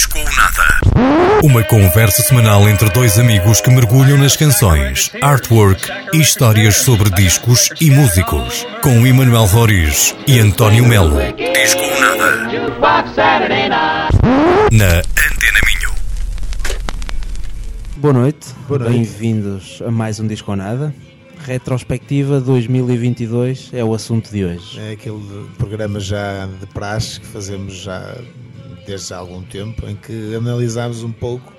Disco ou Nada. Uma conversa semanal entre dois amigos que mergulham nas canções, artwork e histórias sobre discos e músicos. Com Emanuel Roriz e António Melo. Disco ou Nada. Na Antena Minho. Boa noite, Boa noite. bem-vindos a mais um Disco ou Nada. Retrospectiva 2022 é o assunto de hoje. É aquele programa já de praxe que fazemos já desde há algum tempo, em que analisámos um pouco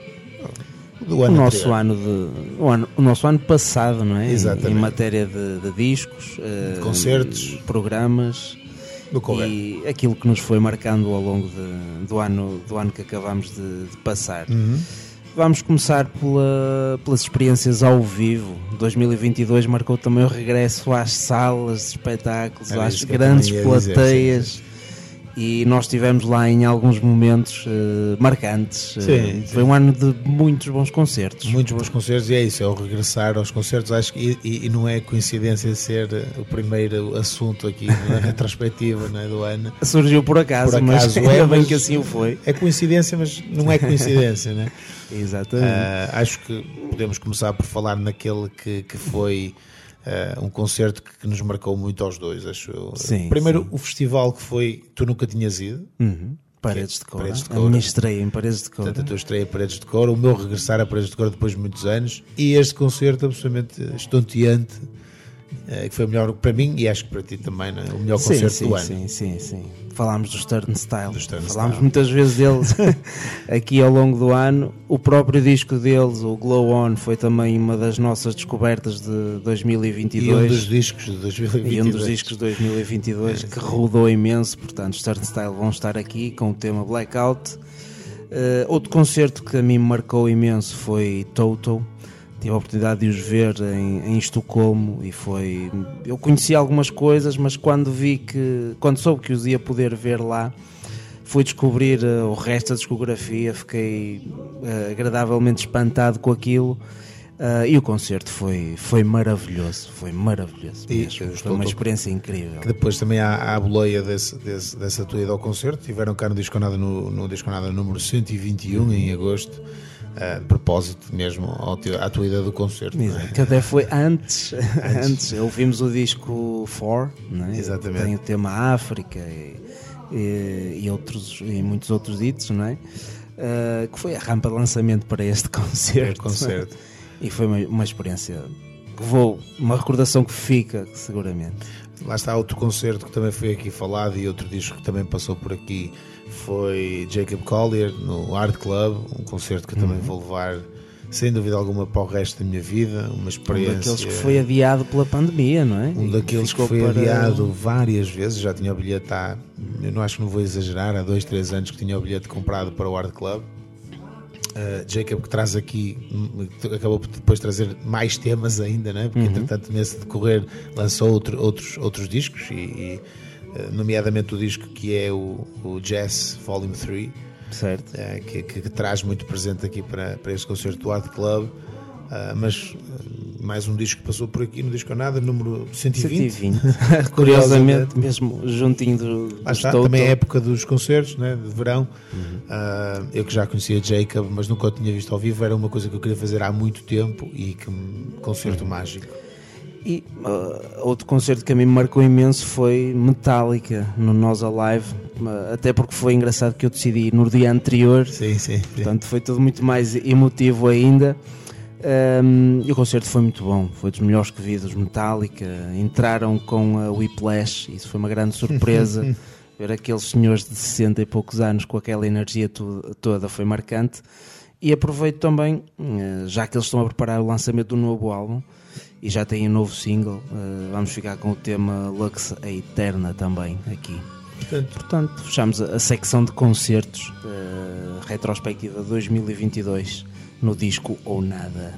do O ano nosso anterior. ano de o, ano, o nosso ano passado, não é? Em- Exatamente. Em matéria de, de discos, eh, concertos. programas do Convento. e aquilo que nos foi marcando ao longo de- do ano do ano que acabamos de, de passar. Uhum. Vamos começar pela- pelas experiências ao vivo. 2022 marcou também o regresso às salas de espetáculos, Era às grandes plateias. E nós estivemos lá em alguns momentos eh, marcantes. Eh, Sim, Foi sim. um ano de muitos bons concertos. Muitos bons concertos e é isso, é o regressar aos concertos. Acho que e, e- não é coincidência ser eh, o primeiro assunto aqui na retrospectiva não é, do ano. Surgiu por acaso, Por mas acaso ainda é, bem mas- que assim o foi. É coincidência, mas não é coincidência, né? Exatamente. Ah, acho que podemos começar por falar naquele que, que foi ah, um concerto que, que nos marcou muito aos dois. Acho eu. Sim, Primeiro, sim. o festival que foi Tu Nunca Tinhas Ido, Uhum. Paredes de Cora. Paredes de A Cora. minha estreia em Paredes de Cora. portanto, a tua estreia a Paredes de Cor, o meu regressar a Paredes de Cor depois de muitos anos, e este concerto absolutamente estonteante, ah, que foi o melhor para mim e acho que para ti também, não é? o melhor Sim, concerto sim, do ano. sim, sim, sim. Falámos dos Turnstile. Dos Turnstile. Falámos muitas vezes deles aqui ao longo do ano. O próprio disco deles, o Glow On, foi também uma das nossas descobertas de 2022. E um dos discos de 2022. E um dos discos de 2022 que rodou imenso, portanto, os Turnstile vão estar aqui com o tema Blackout. Eh, outro concerto que a mim me marcou imenso foi Toto. Tive a oportunidade de os ver em, em Estocolmo e foi. Eu conheci algumas coisas, mas quando vi que. Quando soube que os ia poder ver lá, fui descobrir eh, o resto da discografia, fiquei eh, agradavelmente espantado com aquilo. eh, e o concerto foi, foi maravilhoso, foi maravilhoso E mesmo. eu Foi uma experiência incrível. que depois também há, há a boleia desse, desse, dessa tua ida ao concerto. Tiveram cá no Disconada, no, no Disconada número 121 em agosto, de propósito mesmo ao teu- à tua ida do concerto. é? Que até foi antes, antes. Ouvimos o disco 4, não é? Exatamente. tem o tema África e, e, e outros, e muitos outros hits, não é? Ah, que foi a rampa de lançamento para este concerto. É, concerto. E foi uma, uma experiência que vou, uma recordação que fica, seguramente. Lá está outro concerto que também foi aqui falado e outro disco que também passou por aqui foi Jacob Collier no Art Club, um concerto que eu também vou levar sem dúvida alguma para o resto da minha vida, uma Um experiência. daqueles que foi adiado pela pandemia, não é? Um daqueles que foi para- adiado várias vezes, já tinha o bilhete há, eu não acho que não vou exagerar, há dois, três anos que tinha o bilhete comprado para o Art Club. Uh, Jacob que traz aqui, hum, acabou por depois trazer mais temas ainda, né? porque entretanto nesse decorrer lançou outro- outros, outros discos, e, e, nomeadamente o disco que é o, o Jazz Volume 3, Certo. eh, que, que- que traz muito presente aqui para, para este concerto do Art Club. Ah, mas mais um disco que passou por aqui no Disco Nada, número 120. 120. Curiosamente, mesmo juntinho do, Lá está, também é época dos concertos, né, de verão. Uhum. Ah, eu que já conhecia Jacob, mas nunca o tinha visto ao vivo, era uma coisa que eu queria fazer há muito tempo e que concerto Uhum. mágico. E uh, outro concerto que a mim me marcou imenso foi Metallica no Nós Alive, uh, até porque foi engraçado que eu decidi no dia anterior, Sim, sim. sim. portanto foi tudo muito mais emotivo ainda. Um, e o concerto foi muito bom, foi dos melhores que vi dos Metallica. Entraram com a Whiplash, isso foi uma grande surpresa. Ver aqueles senhores de 60 e poucos anos com aquela energia to- toda foi marcante. E aproveito também, eh, já que eles estão a preparar o lançamento do novo álbum e já têm um novo single, eh, vamos ficar com o tema Lux a Eterna também aqui. Portanto, Portanto, fechamos a a secção de concertos eh, retrospectiva 2022 no disco Ou Nada.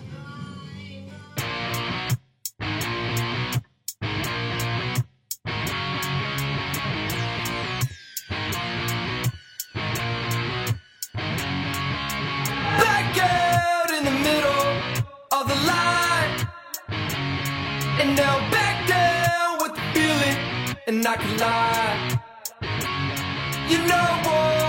like a lie. You know what?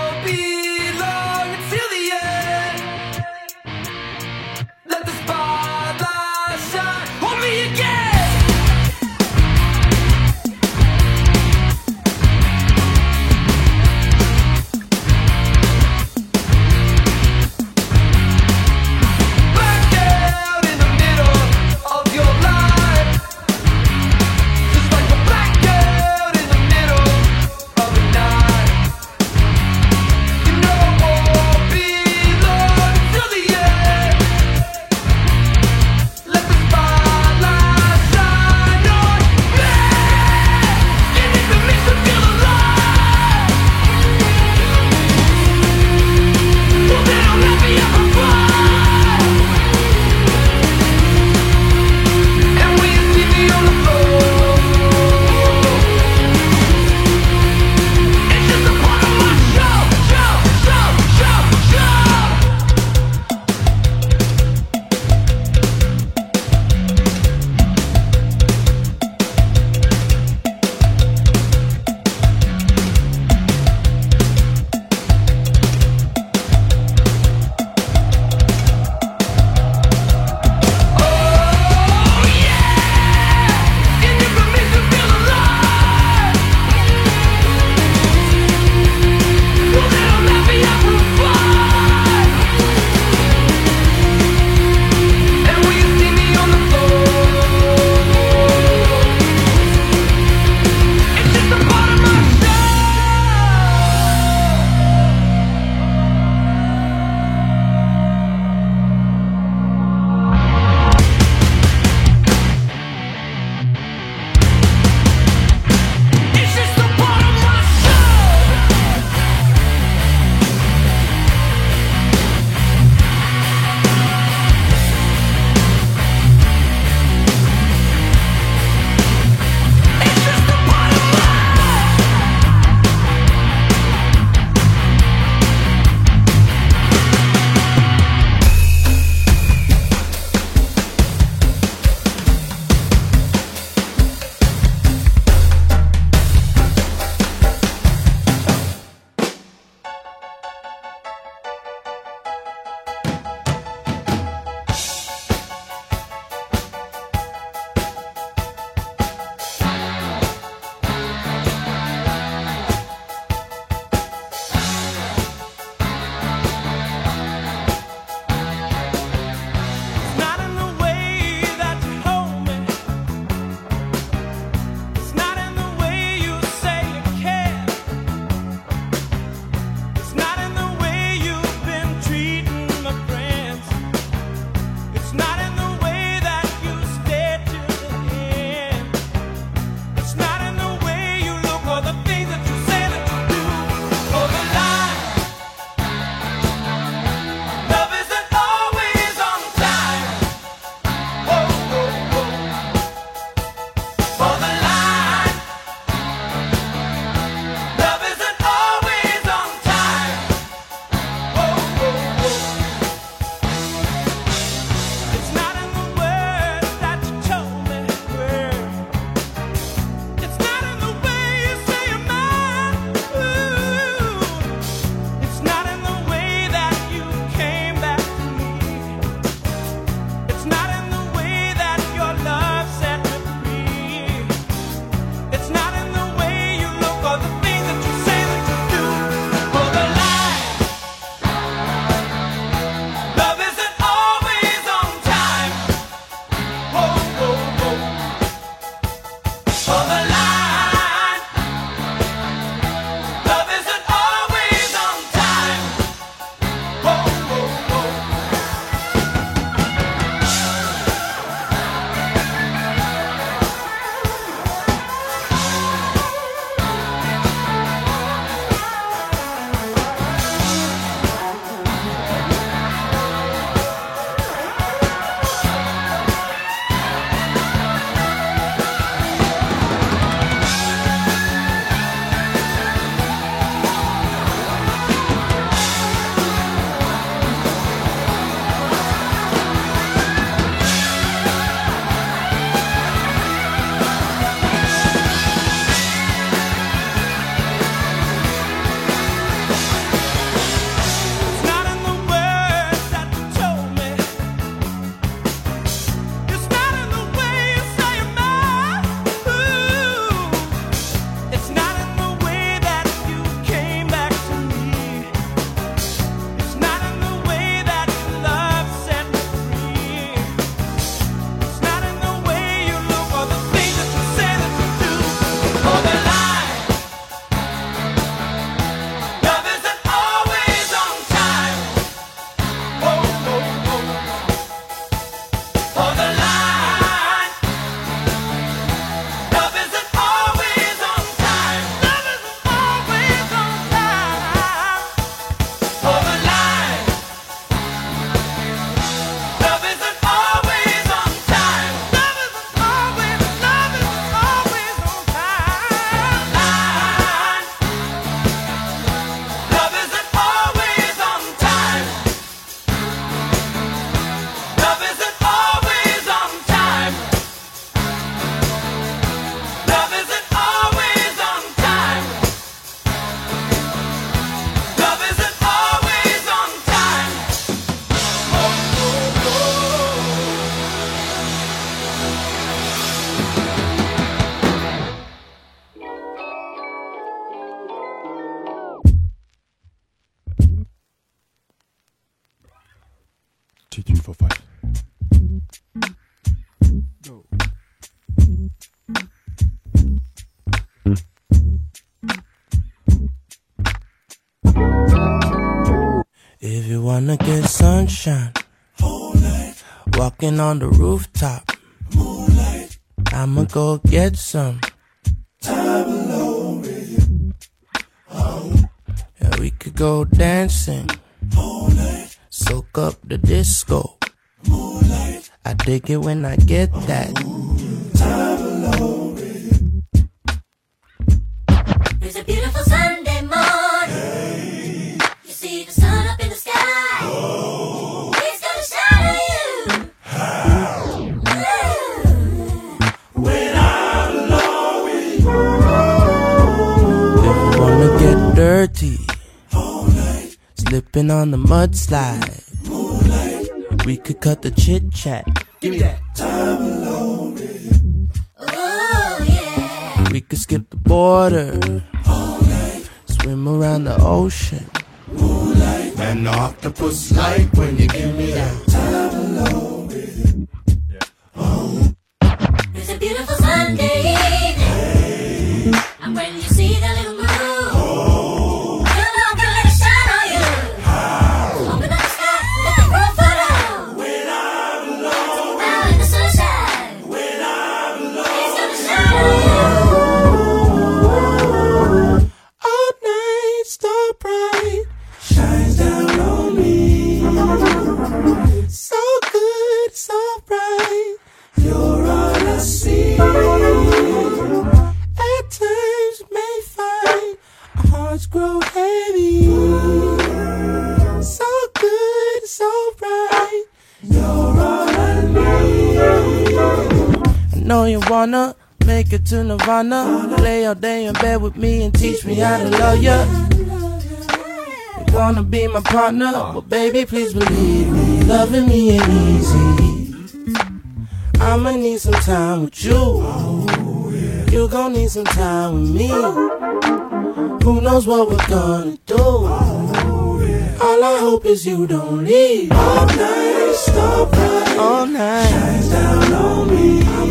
Sunshine, walking on the rooftop, I'ma go get some. time alone with Yeah, we could go dancing, soak up the disco. I dig it when I get that. It's slipping on the mudslide. We could cut the chit chat. Give me that. Oh yeah. We could skip the border, swim around the ocean. Moonlight. the octopus like when you give me that. Know you wanna make it to Nirvana. Lay all day in bed with me and teach me how to love ya. You wanna be my partner, but baby, please believe me, loving me ain't easy. I'ma need some time with you. You gon' need some time with me. Who knows what we're gonna do? All I hope is you don't leave. All night, stop right. All night, shines down on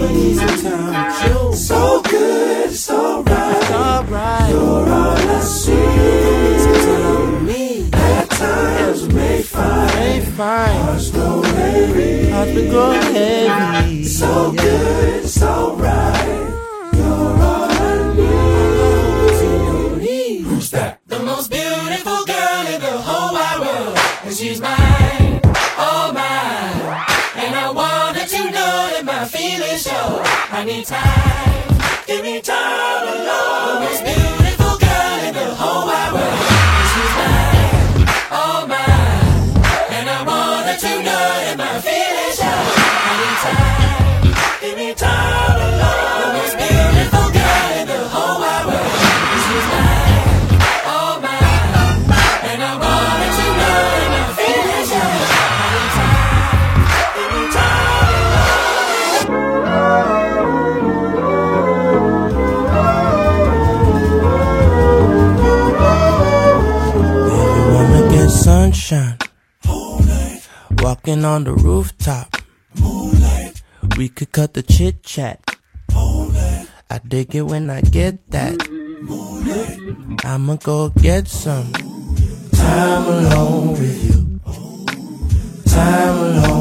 me. I'ma need some time. So good, so right, so right. You're all I see. Need some time me. At times may find, may find. Hearts grow heavy, hearts grow heavy. So good, so right. You're all I need. Who's that? The most beautiful girl in the whole wide world. And she's mine, feelings show. I need time, give me time alone. On the rooftop, we could cut the chit chat. I dig it when I get that. I'ma go get some time alone with you. Time alone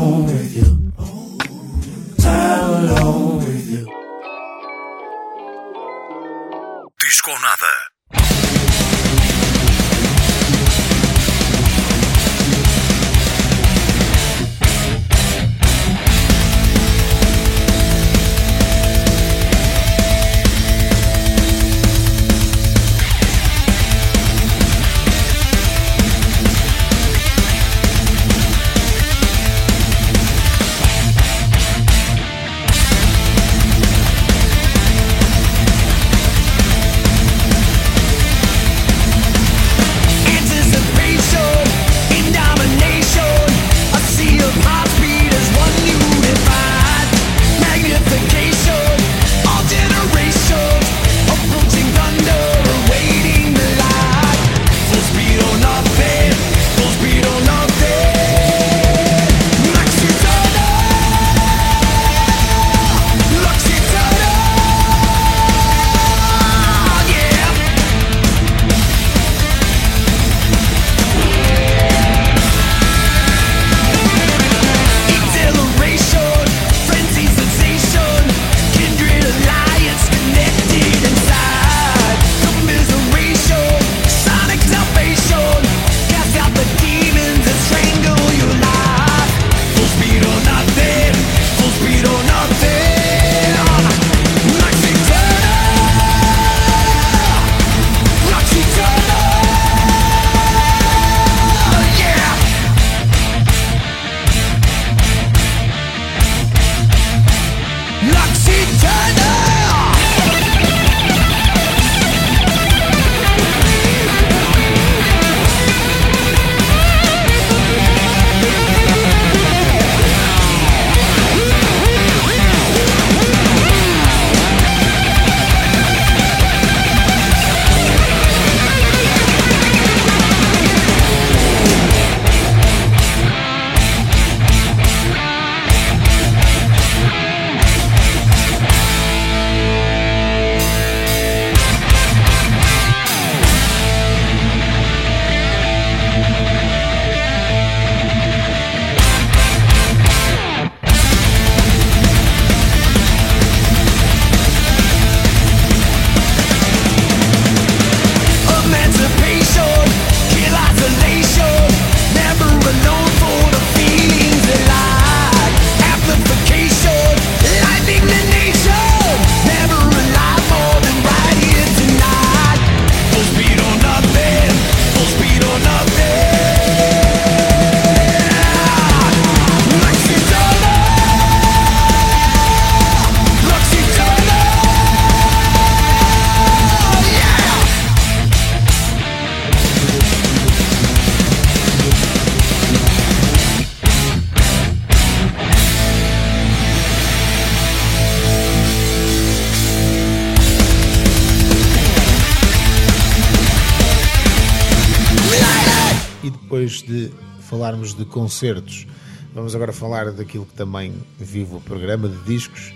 de concertos, vamos agora falar daquilo que também vive o programa de discos.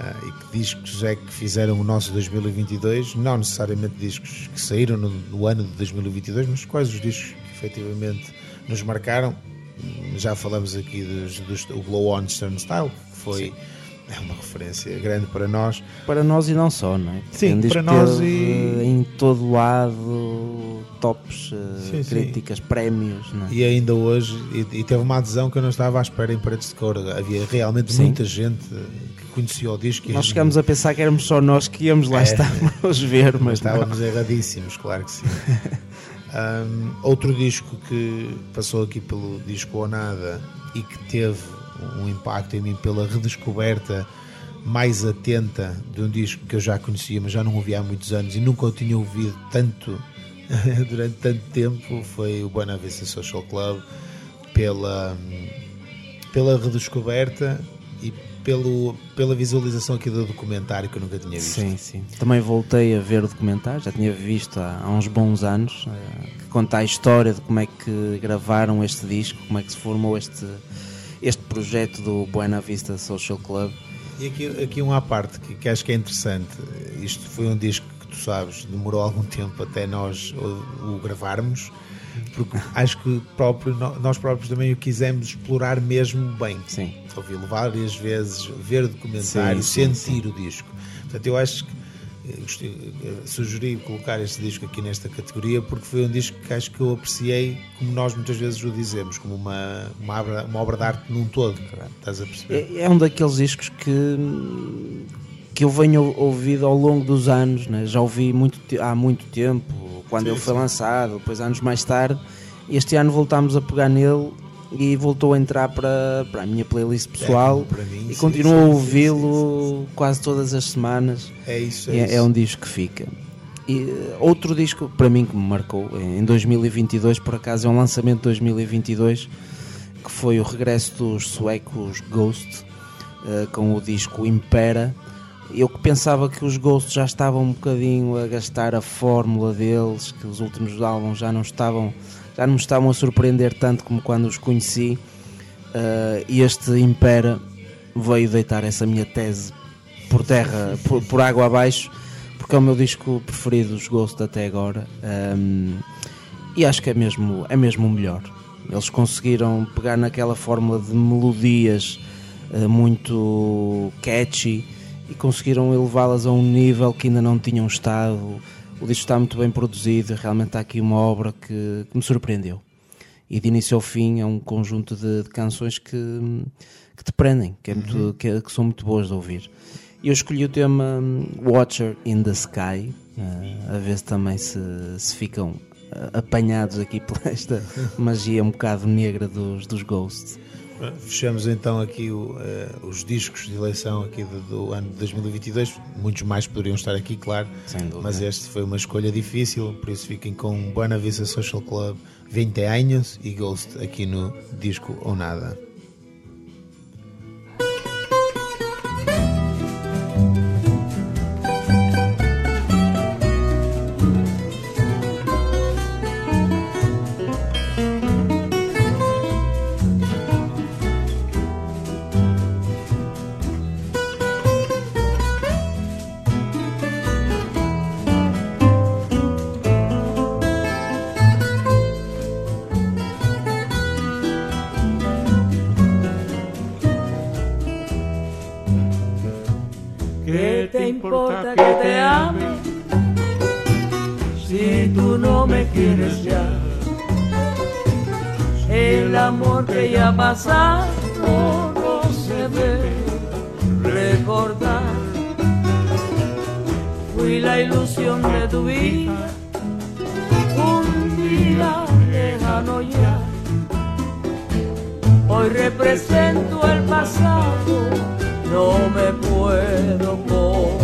ah, e que discos é que fizeram o nosso 2022? Não necessariamente discos que saíram no, no ano de 2022, mas quais os discos que efetivamente nos marcaram? Já falamos aqui dos, dos o Blow On Style, que foi é uma referência grande para nós. Para nós e não só, não é? Sim, um disco para nós e- em todo lado tops, eh, Sim, sim. críticas, prémios, não é? E ainda hoje, e, e teve uma adesão que eu não estava à espera em Paredes de Cor. Havia realmente Sim. muita gente que conhecia o disco. Nós chegámos a pensar que éramos só nós que íamos lá É. estar os ver, mas Mas não. estávamos erradíssimos, claro que sim. Um, outro disco que passou aqui pelo disco ou nada e que teve um impacto em mim pela redescoberta mais atenta de um disco que eu já conhecia, mas já não ouvi há muitos anos e nunca o tinha ouvido tanto durante tanto tempo foi o Buena Vista Social Club pela, pela redescoberta e pelo, pela visualização aqui do documentário que eu nunca tinha visto. Sim, sim. Também voltei a ver o documentário, já tinha visto há, há uns bons anos, eh, que conta a história de como é que gravaram este disco, como é que se formou este, este projeto do Buena Vista Social Club. E aqui, aqui uma à parte que, que acho que é interessante. Isto foi um disco que tu sabes, demorou algum tempo até nós o, o gravarmos, porque acho que próprio, nós próprios também o quisemos explorar mesmo bem. Sim. Ouvi-lo várias vezes, ver documentário, Sim, sim, sentir o disco. Portanto, eu acho que sugeri colocar este disco aqui nesta categoria porque foi um disco que acho que eu apreciei, como nós muitas vezes o dizemos, como uma, uma, obra, uma obra de arte num todo. Estás a perceber? É, é um daqueles discos que, que eu venho ouvido ao longo dos anos, né? já ouvi muito, há muito tempo, quando Sim, ele foi sim. lançado, depois anos mais tarde. Este ano voltámos a pegar nele e voltou a entrar para, para a minha playlist pessoal É, mim, e sim, continuo sim, a ouvi-lo quase todas as semanas. É isso, é, É, isso. é um disco que fica. E, eh, outro disco para mim que me marcou em 2022, por acaso é um lançamento de 2022 que foi o regresso dos suecos Ghost eh, com o disco Impera. Eu que pensava que os Ghost já estavam um bocadinho a gastar a fórmula deles, que os últimos álbuns já não estavam já não me estavam a surpreender tanto como quando os conheci. e este Impera veio deitar essa minha tese por terra, por, por água abaixo, porque é o meu disco preferido dos Ghost até agora. Um, e acho que é mesmo, é mesmo o melhor. Eles conseguiram pegar naquela fórmula de melodias eh, muito catchy e conseguiram elevá-las a um nível que ainda não tinham estado. O disco está muito bem produzido, realmente está aqui uma obra que, que me surpreendeu. E de início ao fim é um conjunto de, de canções que, que te prendem, que, é muito- que- que são muito boas de ouvir. Eu escolhi o tema hum, Watcher in the Sky, eh, a ver se também se, se ficam eh, apanhados aqui por esta magia um bocado negra dos, dos Ghosts. Fechamos então aqui o, eh, os discos de eleição aqui do, do ano de 2022. Muitos mais poderiam estar aqui, claro. Mas este foi uma escolha difícil, por isso fiquem com Buena Vista Social Club 20 anos e Ghost aqui no disco ou nada. Si tú no me quieres ya? El amor que ya pasado no se debe recordar. Fui la ilusión de tu vida, un día lejano ya. Hoy represento el pasado, no me puedo conformar.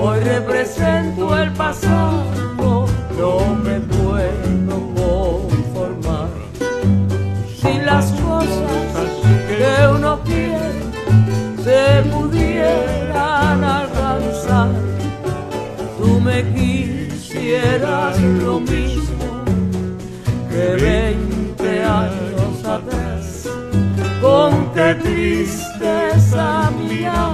Hoy represento el pasado, no me puedo conformar. Si las cosas que uno quiere se pudieran alcanzar, tú me quisieras lo mismo que 20 años atrás. Con qué tristeza mía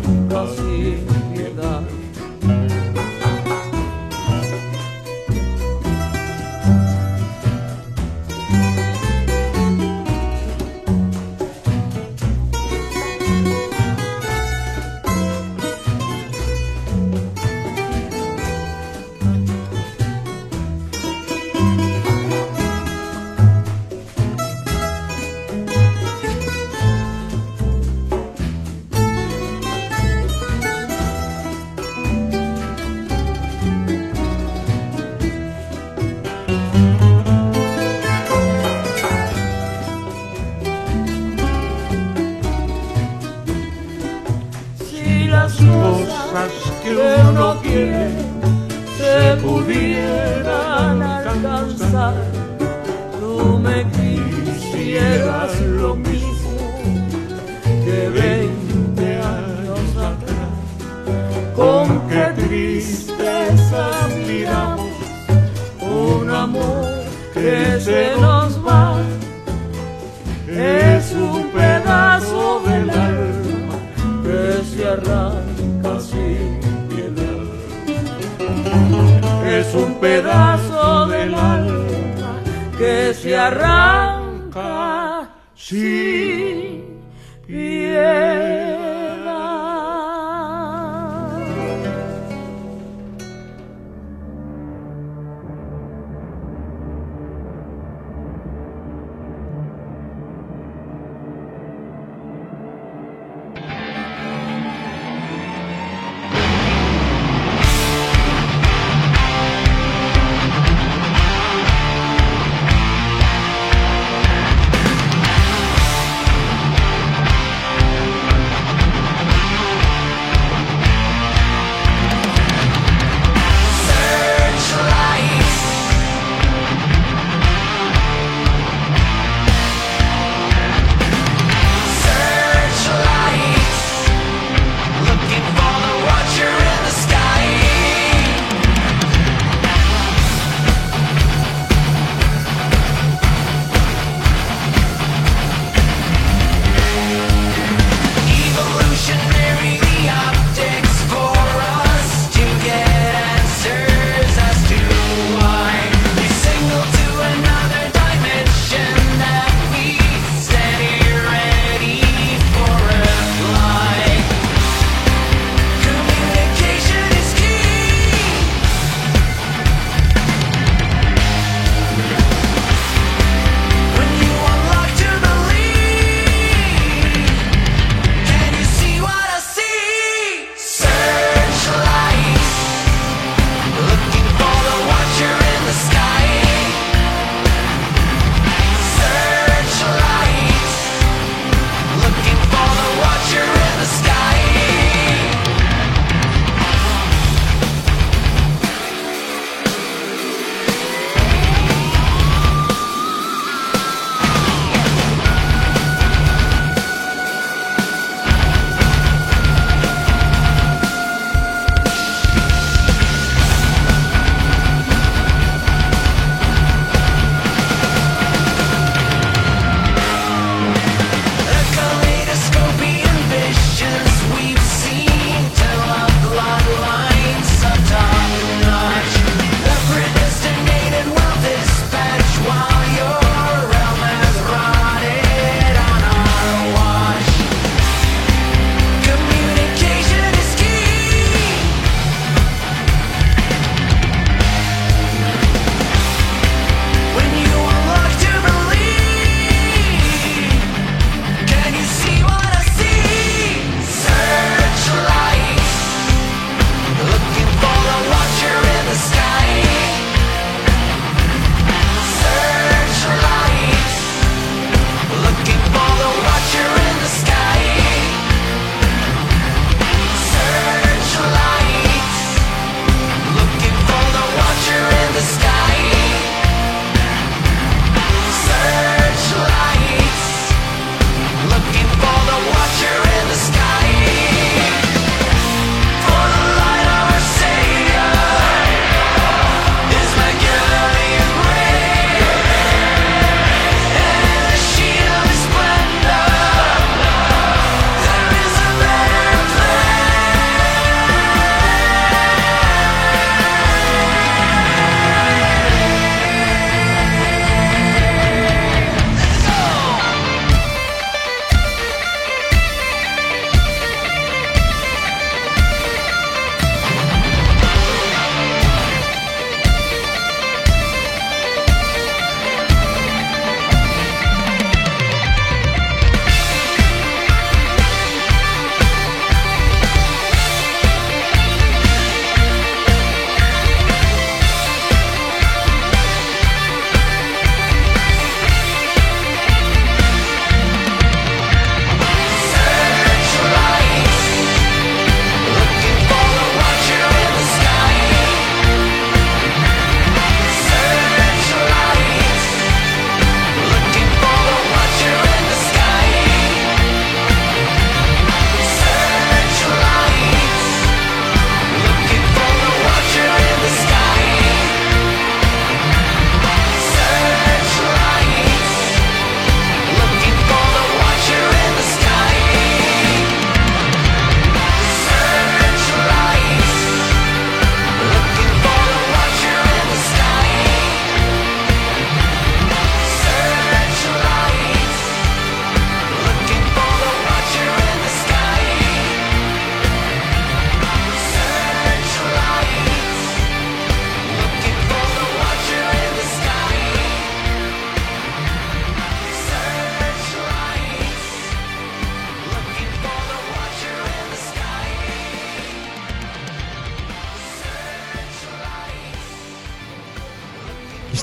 que uno quiere se pudieran alcanzar, tú me quisieras lo mismo que veinte años atrás. Con qué tristeza miramos un amor que se nos va. Es un pedazo del alma que se arranca Es un pedazo del alma que se arranca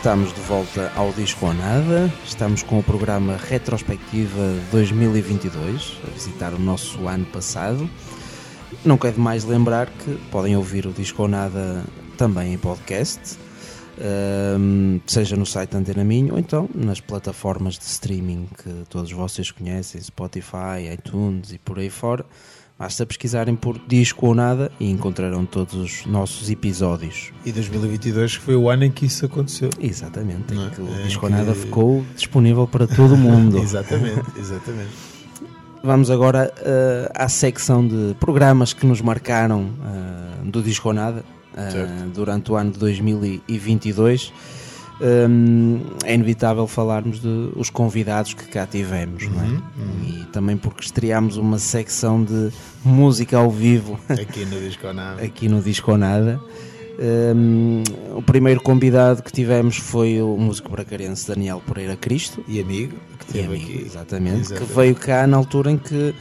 Estamos de volta ao Disco ou Nada, estamos com o programa Retrospectiva 2022, a visitar o nosso ano passado. Não quero demais lembrar que podem ouvir o Disco ou Nada também em podcast, ehm, seja no site Antena Minho ou então nas plataformas de streaming que todos vocês conhecem, Spotify, iTunes e por aí fora. Basta pesquisarem por Disco ou Nada e encontrarão todos os nossos episódios. E 2022 que foi o ano em que isso aconteceu. Exatamente, Não é? em que o É Disco que- Nada ficou disponível para todo o mundo. exatamente, exatamente. Vamos agora eh, à secção de programas que nos marcaram eh, do Disco Nada eh, Certo. durante o ano de 2022. Hum, é inevitável falarmos de os convidados que cá tivemos, não é? Uhum, E também porque estreámos uma secção de música ao vivo Aqui no Disco Nada. aqui no Disco Nada. Hum, o primeiro convidado que tivemos foi o músico bracarense Daniel Pereira Cristo, E amigo, que teve amigo, aqui. exatamente, Exatamente. que veio cá na altura em que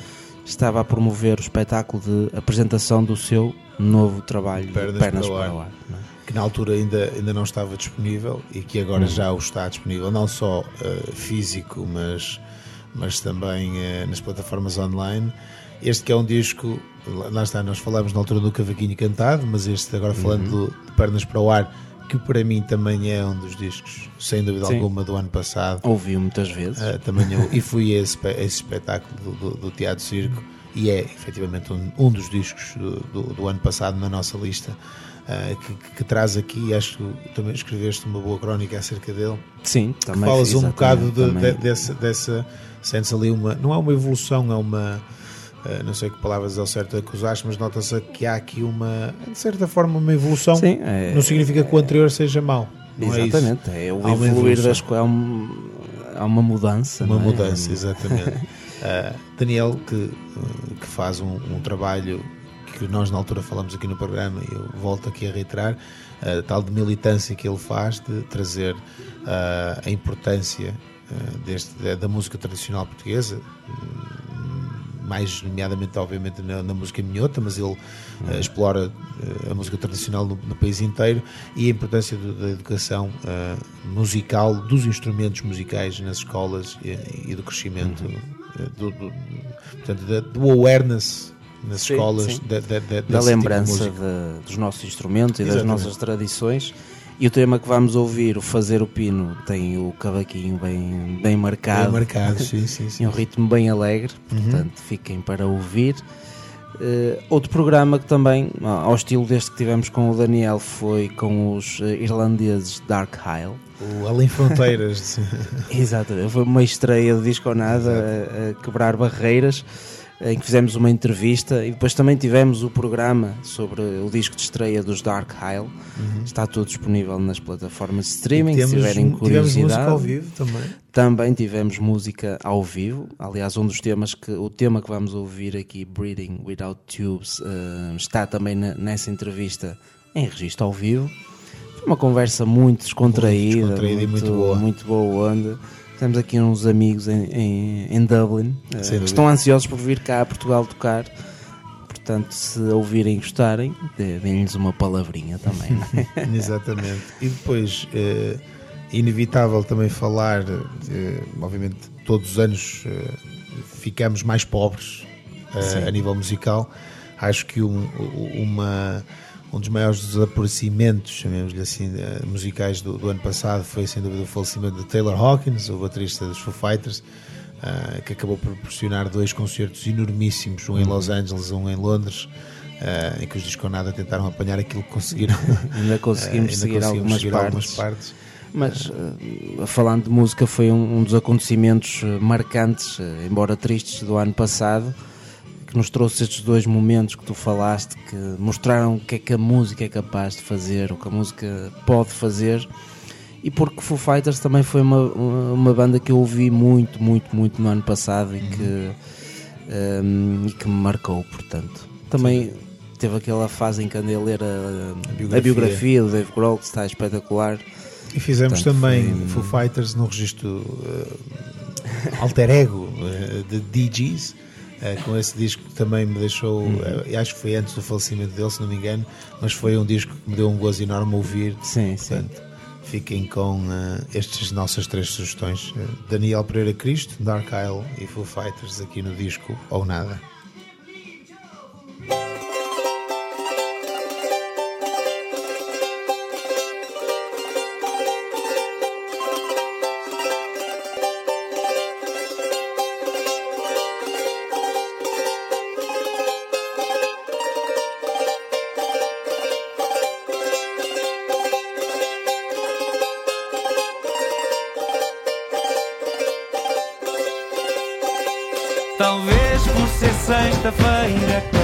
estava a promover o espetáculo de apresentação do seu novo trabalho Pernas Pernas, para o para Ar. o Ar. Que na altura ainda, ainda não estava disponível e que agora Hum. já o está disponível, não só eh, físico, mas, mas também eh, nas plataformas online. Este que é um disco, lá- está, nós falámos na altura do Cavaquinho Cantado, mas este agora falando Uhum. do, de Pernas para o Ar, que para mim também é um dos discos, sem dúvida Sim. alguma, do ano passado. Ouviu muitas vezes. Uh, também eu, e fui a esse, a esse espetáculo do, do- do Teatro Circo e é efetivamente um, um dos discos do- do ano passado na nossa lista uh, que, que- traz aqui, acho que também escreveste uma boa crónica acerca dele Sim, também. falas um bocado de- de- dessa, dessa sentes ali uma, não é uma evolução, é uma uh, não sei que palavras é o certo que usaste, mas nota-se que há aqui uma, de certa forma, uma evolução. Sim, é- não significa que o anterior seja mau. Não é. Exatamente, é, o Há evoluir das coisas, há, um- há uma mudança. Uma é? mudança, exatamente. Uh, Daniel, que, que faz um, um trabalho que nós na altura falamos aqui no programa e eu volto aqui a reiterar, uh, tal de militância que ele faz de trazer uh, a importância uh, deste, da, música tradicional portuguesa, hum, mais nomeadamente, obviamente, na, na música minhota, mas ele uh, explora uh, a música tradicional no, no país inteiro e a importância do- da educação uh, musical, dos instrumentos musicais nas escolas e, e do crescimento, uh, do, do- portanto, da- do awareness nas Sim, escolas sim. da, da, da, da desse tipo de lembrança música. de- dos nossos instrumentos e das Exatamente. nossas tradições. E o tema que vamos ouvir, o Fazer o Pino, tem o cavaquinho bem, bem marcado. Bem marcado, sim, sim, sim. e um ritmo bem alegre, portanto fiquem para ouvir. Eh, outro programa que também, ao estilo deste que tivemos com o Daniel, foi com os eh, irlandeses Dark Isle. O Além Fronteiras. Exatamente, foi uma estreia de disco ou nada, a, a quebrar barreiras, em que fizemos uma entrevista e depois também tivemos o programa sobre o disco de estreia dos Dark Isle. Está tudo disponível nas plataformas de streaming, se Temos- tiverem tivemos curiosidade. música ao vivo também. Também tivemos música ao vivo. Aliás, um dos temas que o tema que vamos ouvir aqui, Breathing Without Tubes, eh, está também na- nessa entrevista em registro ao vivo. Foi uma conversa muito descontraída, Muito descontraída e muito boa. muito boa onda. Temos aqui uns amigos em, em, em Dublin eh, que estão ansiosos por vir cá a Portugal tocar. Portanto, se ouvirem e gostarem, deem-lhes uma palavrinha também. é? Exatamente. E depois, eh, inevitável também falar, eh, obviamente, todos os anos eh, ficamos mais pobres Sim. a nível musical. Acho que um, uma, um dos maiores desaparecimentos, chamemos-lhe assim, eh, musicais do, do ano passado foi, sem dúvida, o falecimento de Taylor Hawkins, o baterista dos Foo Fighters. eh, que acabou por proporcionar dois concertos enormíssimos, um em Los Angeles, um em Londres, eh, em que os Disco Nada tentaram apanhar aquilo que conseguiram Ainda conseguimos Eh, ainda seguir conseguimos algumas seguir partes. algumas partes. Mas falando de música, foi um, um dos acontecimentos marcantes, embora tristes, do ano passado, que nos trouxe estes dois momentos que tu falaste, que mostraram o que é que a música é capaz de fazer, o que a música pode fazer. E porque Foo Fighters também foi uma, uma banda que eu ouvi muito, muito, muito no ano passado e que, ehm, e que me marcou, portanto. Também teve aquela fase em que andei a ler a, a biografia, biografia. do Dave Grohl, que está espetacular. E fizemos Portanto, também foi- Foo Fighters no registro eh, alter ego eh, de DJs, eh, com esse disco que também me deixou, Uhum. acho que foi antes do falecimento dele, se não me engano, mas foi um disco que me deu um gozo enorme ouvir. Sim, sim. Portanto, fiquem com eh, estas nossas três sugestões: Daniel Pereira Cristo, Dark Isle e Foo Fighters aqui no disco ou nada. Sexta-feira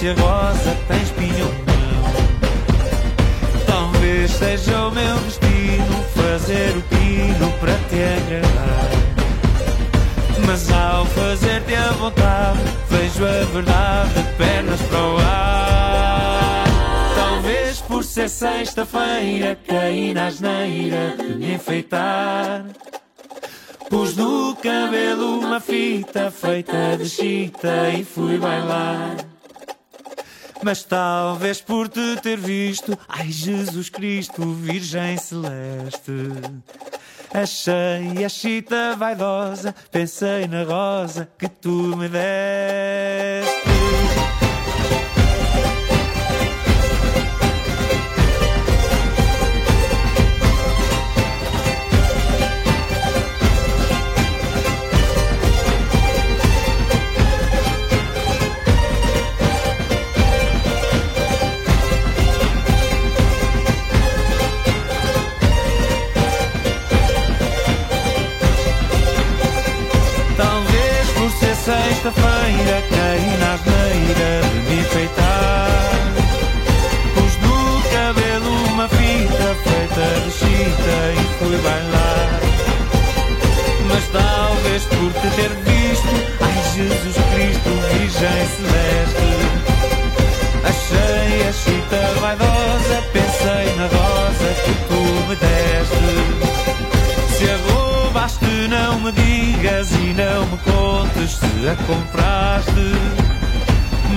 se a rosa tem espinho ou não. Talvez seja o meu destino fazer o pino para te agradar. Mas ao fazer-te a vontade, vejo a verdade de pernas para o ar. Talvez por ser sexta-feira caí na asneira de me enfeitar. Pus no cabelo uma fita feita de chita e fui bailar. Mas talvez por te ter visto, ai Jesus Cristo, Virgem Celeste. Achei a chita vaidosa, pensei na rosa que tu me deste. Por ser sexta-feira caí na asneira de e não me contes se a compraste.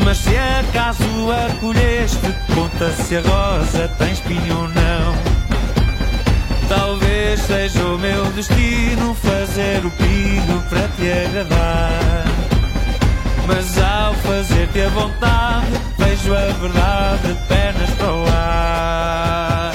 Mas se acaso a colheste, conta se a rosa tem espinho ou não. Talvez seja o meu destino fazer o pino para te agradar. Mas ao fazer-te a vontade, vejo a verdade de pernas para o ar.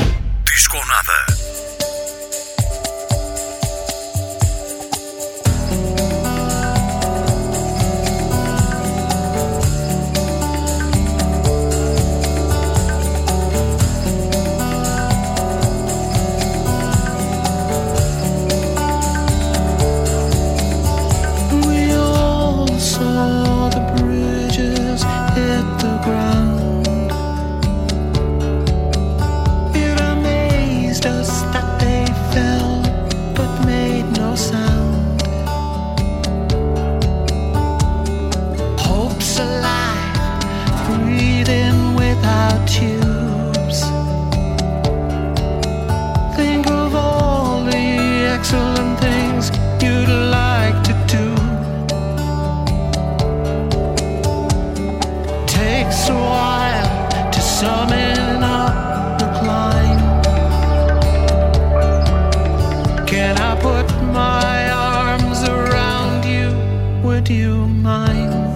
Would you mind?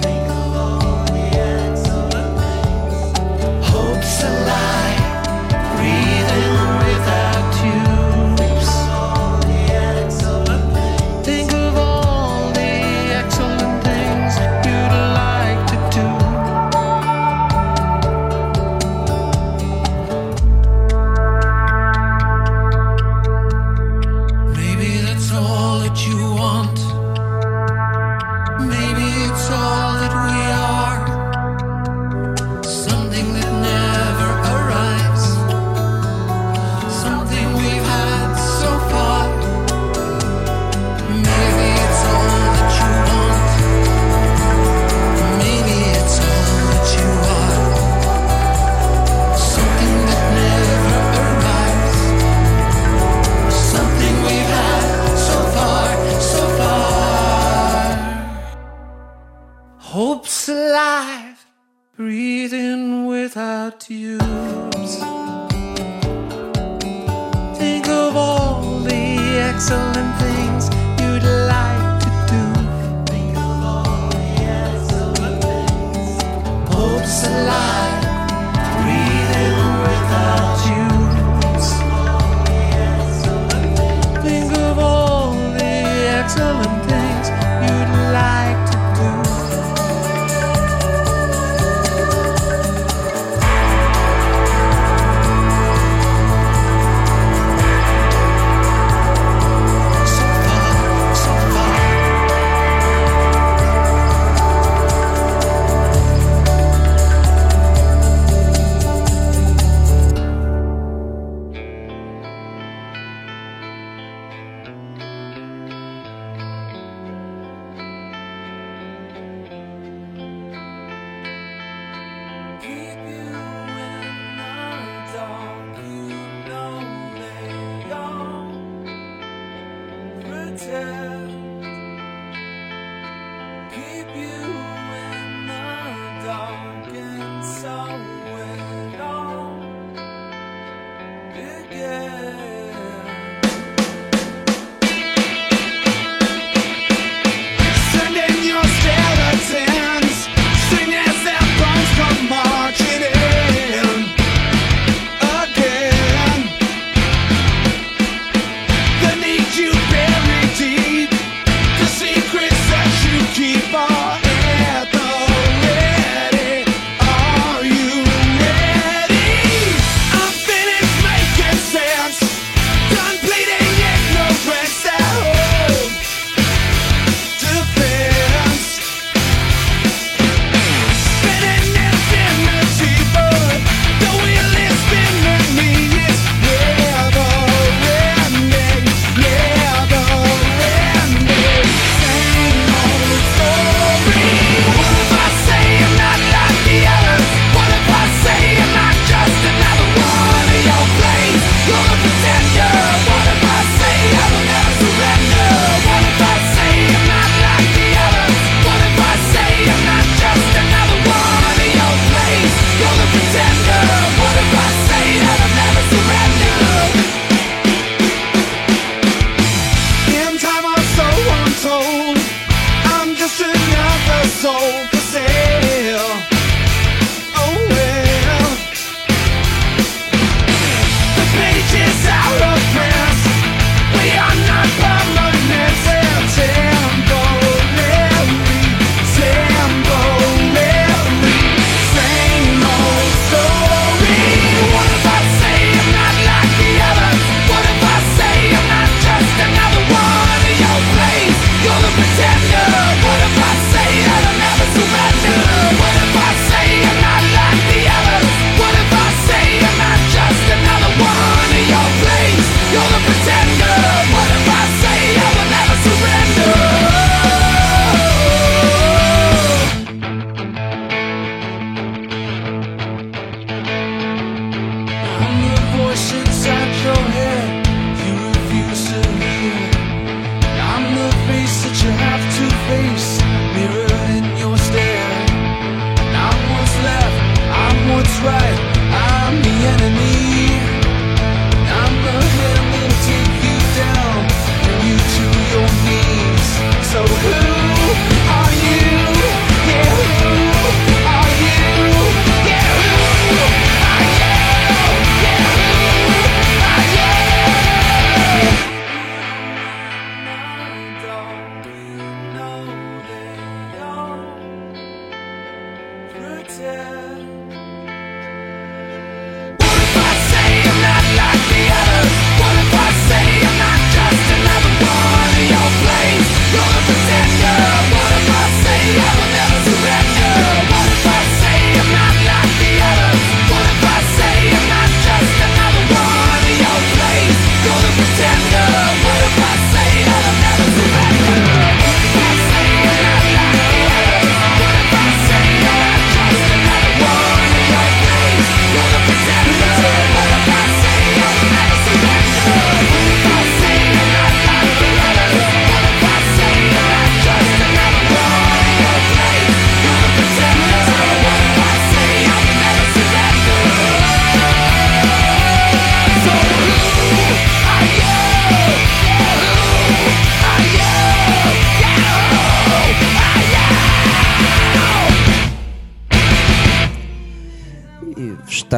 Soul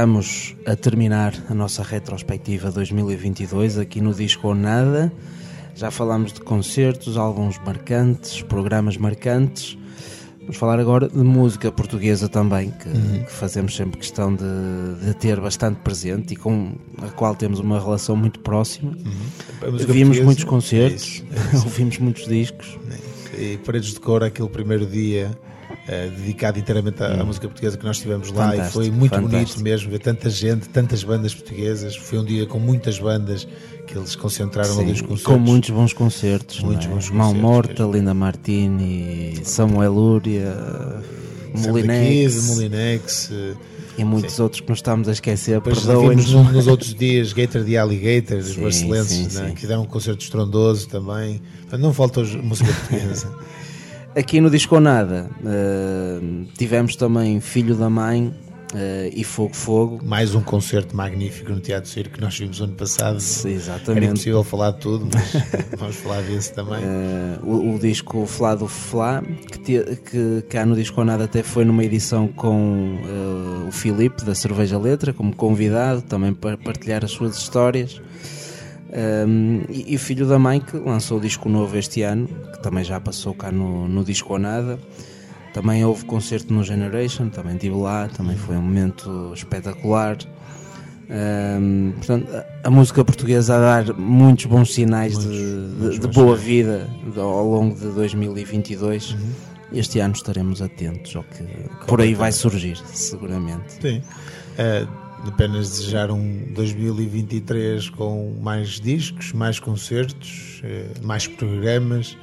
estamos a terminar a nossa retrospectiva 2022 aqui no Disco ou Nada. Já falámos de concertos, álbuns marcantes, programas marcantes. Vamos falar agora de música portuguesa também, que, que fazemos sempre questão de, de ter bastante presente e com a qual temos uma relação muito próxima. Música Vimos muitos é concertos, isso, é isso. ouvimos muitos discos. E Paredes de Cor, aquele primeiro dia eh, dedicado inteiramente à, à música portuguesa que nós tivemos lá e Fantástico, foi muito fantástico. bonito mesmo ver tanta gente, tantas bandas portuguesas. Foi um dia com muitas bandas que eles concentraram ali os Sim, concertos. com muitos bons concertos. Muitos é? bons Mão Morta, mesmo. Linda Martini, Samuel Lúria, Molinex Molinex. e muitos outros que nos estamos a esquecer. Perdoem-nos. nos outros dias Gator de Alligator, os Sim, barcelenses, sim, né, sim. que deram um concerto estrondoso também. Não falta música portuguesa. Aqui no Disco Nada eh, tivemos também Filho da Mãe eh, e Fogo Fogo. Mais um concerto magnífico no Teatro Circo que nós vimos ano passado. Sim, Era Exatamente. impossível falar de tudo, mas vamos falar desse também. Eh, o, o disco Flá do Flá, que, te- que cá no Disco Nada até foi numa edição com o Filipe da Cerveja Letra, como convidado, também para partilhar as suas histórias. Um, e, e o Filho da Mãe, que lançou o disco novo este ano, que também já passou cá no, no Disco ou Nada. Também houve concerto no Generation, também estive lá, também foi um momento espetacular. Um, portanto, a, a música portuguesa a dar muitos bons sinais de- de, de boa vida ao longo de 2022. Este ano estaremos atentos ao que por aí vai surgir, seguramente. Sim. Eh, apenas desejar um 2023 com mais discos, mais concertos, eh, mais programas,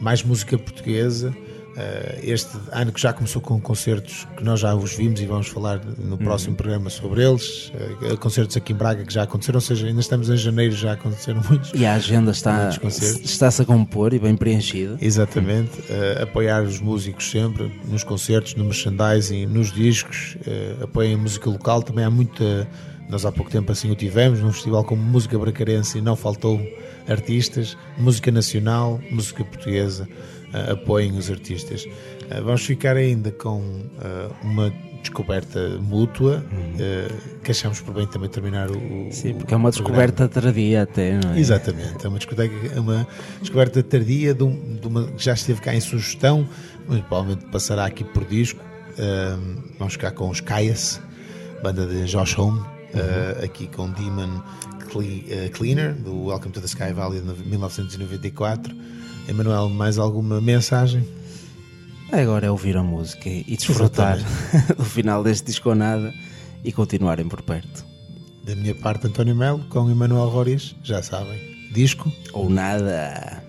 mais música portuguesa. Eh, este ano que já começou com concertos que nós já os vimos e vamos falar no próximo programa sobre eles. Eh, concertos aqui em Braga que já aconteceram, ou seja, ainda estamos em janeiro, já aconteceram muitos. E a agenda está, está-se a compor e bem preenchida. Exatamente, eh, apoiar os músicos sempre, nos concertos, no merchandising, nos discos, eh, apoiem a música local, também há muita, nós há pouco tempo assim o tivemos, num festival como Música Bracarense e não faltou artistas, música nacional, música portuguesa, apoiem os artistas. Eh, vamos ficar ainda com eh, uma descoberta mútua, eh, que achamos por bem também terminar o, Sim, porque é uma o programa. descoberta tardia até, não é? Exatamente, é uma descoberta, é uma descoberta tardia de, um- de uma que já esteve cá em sugestão, mas provavelmente passará aqui por disco. Vamos ficar com os Caias, banda de Josh Home, ah, aqui com Demon Cle- Cleaner, do Welcome to the Sky Valley de 1994. Emanuel, mais alguma mensagem? Agora é ouvir a música e desfrutar do final deste disco ou nada e continuarem por perto. Da minha parte, António Melo, com Emanuel Roriz, já sabem, disco. Ou nada.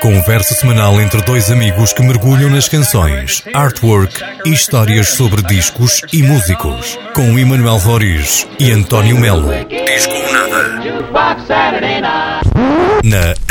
Conversa semanal entre dois amigos que mergulham nas canções, artwork e histórias sobre discos e músicos. Com Emanuel Roriz e António Melo. Disco Nada. Na.